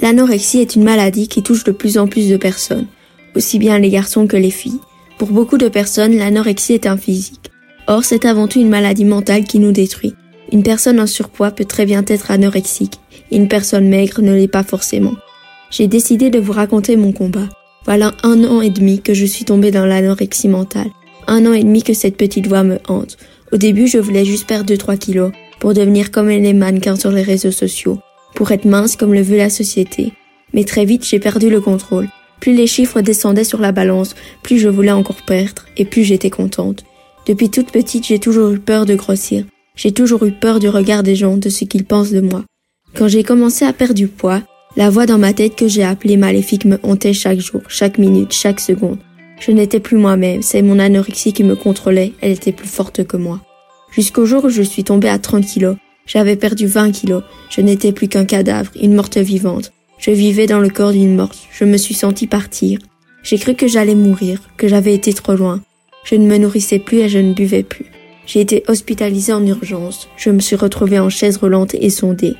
L'anorexie est une maladie qui touche de plus en plus de personnes, aussi bien les garçons que les filles. Pour beaucoup de personnes, l'anorexie est un physique. Or, c'est avant tout une maladie mentale qui nous détruit. Une personne en surpoids peut très bien être anorexique, et une personne maigre ne l'est pas forcément. J'ai décidé de vous raconter mon combat. Voilà un an et demi que je suis tombée dans l'anorexie mentale. Un an et demi que cette petite voix me hante. Au début, je voulais juste perdre 2-3 kilos pour devenir comme les mannequins sur les réseaux sociaux, pour être mince comme le veut la société. Mais très vite, j'ai perdu le contrôle. Plus les chiffres descendaient sur la balance, plus je voulais encore perdre, et plus j'étais contente. Depuis toute petite, j'ai toujours eu peur de grossir. J'ai toujours eu peur du regard des gens, de ce qu'ils pensent de moi. Quand j'ai commencé à perdre du poids, la voix dans ma tête que j'ai appelée maléfique me hantait chaque jour, chaque minute, chaque seconde. Je n'étais plus moi-même, c'est mon anorexie qui me contrôlait, elle était plus forte que moi. Jusqu'au jour où je suis tombée à 30 kilos. J'avais perdu 20 kilos. Je n'étais plus qu'un cadavre, une morte vivante. Je vivais dans le corps d'une morte. Je me suis sentie partir. J'ai cru que j'allais mourir, que j'avais été trop loin. Je ne me nourrissais plus et je ne buvais plus. J'ai été hospitalisée en urgence. Je me suis retrouvée en chaise roulante et sondée.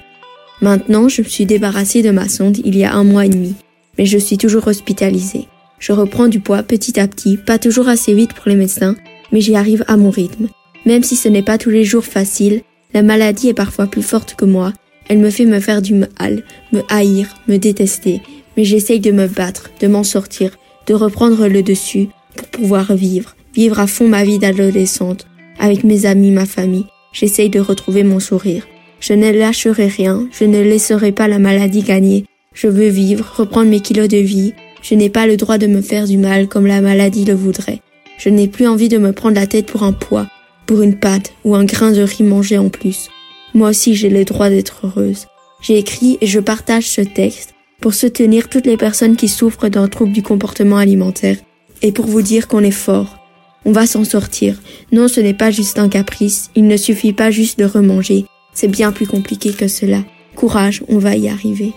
Maintenant, je me suis débarrassée de ma sonde il y a un mois et demi, mais je suis toujours hospitalisée. Je reprends du poids petit à petit, pas toujours assez vite pour les médecins, mais j'y arrive à mon rythme. Même si ce n'est pas tous les jours facile, la maladie est parfois plus forte que moi. Elle me fait me faire du mal, me haïr, me détester, mais j'essaye de me battre, de m'en sortir, de reprendre le dessus pour pouvoir vivre, vivre à fond ma vie d'adolescente, avec mes amis, ma famille. J'essaye de retrouver mon sourire. Je ne lâcherai rien, je ne laisserai pas la maladie gagner. Je veux vivre, reprendre mes kilos de vie. Je n'ai pas le droit de me faire du mal comme la maladie le voudrait. Je n'ai plus envie de me prendre la tête pour un poids, pour une pâte ou un grain de riz mangé en plus. Moi aussi j'ai le droit d'être heureuse. J'ai écrit et je partage ce texte pour soutenir toutes les personnes qui souffrent d'un trouble du comportement alimentaire et pour vous dire qu'on est fort. On va s'en sortir. Non, ce n'est pas juste un caprice, il ne suffit pas juste de remanger, c'est bien plus compliqué que cela. Courage, on va y arriver.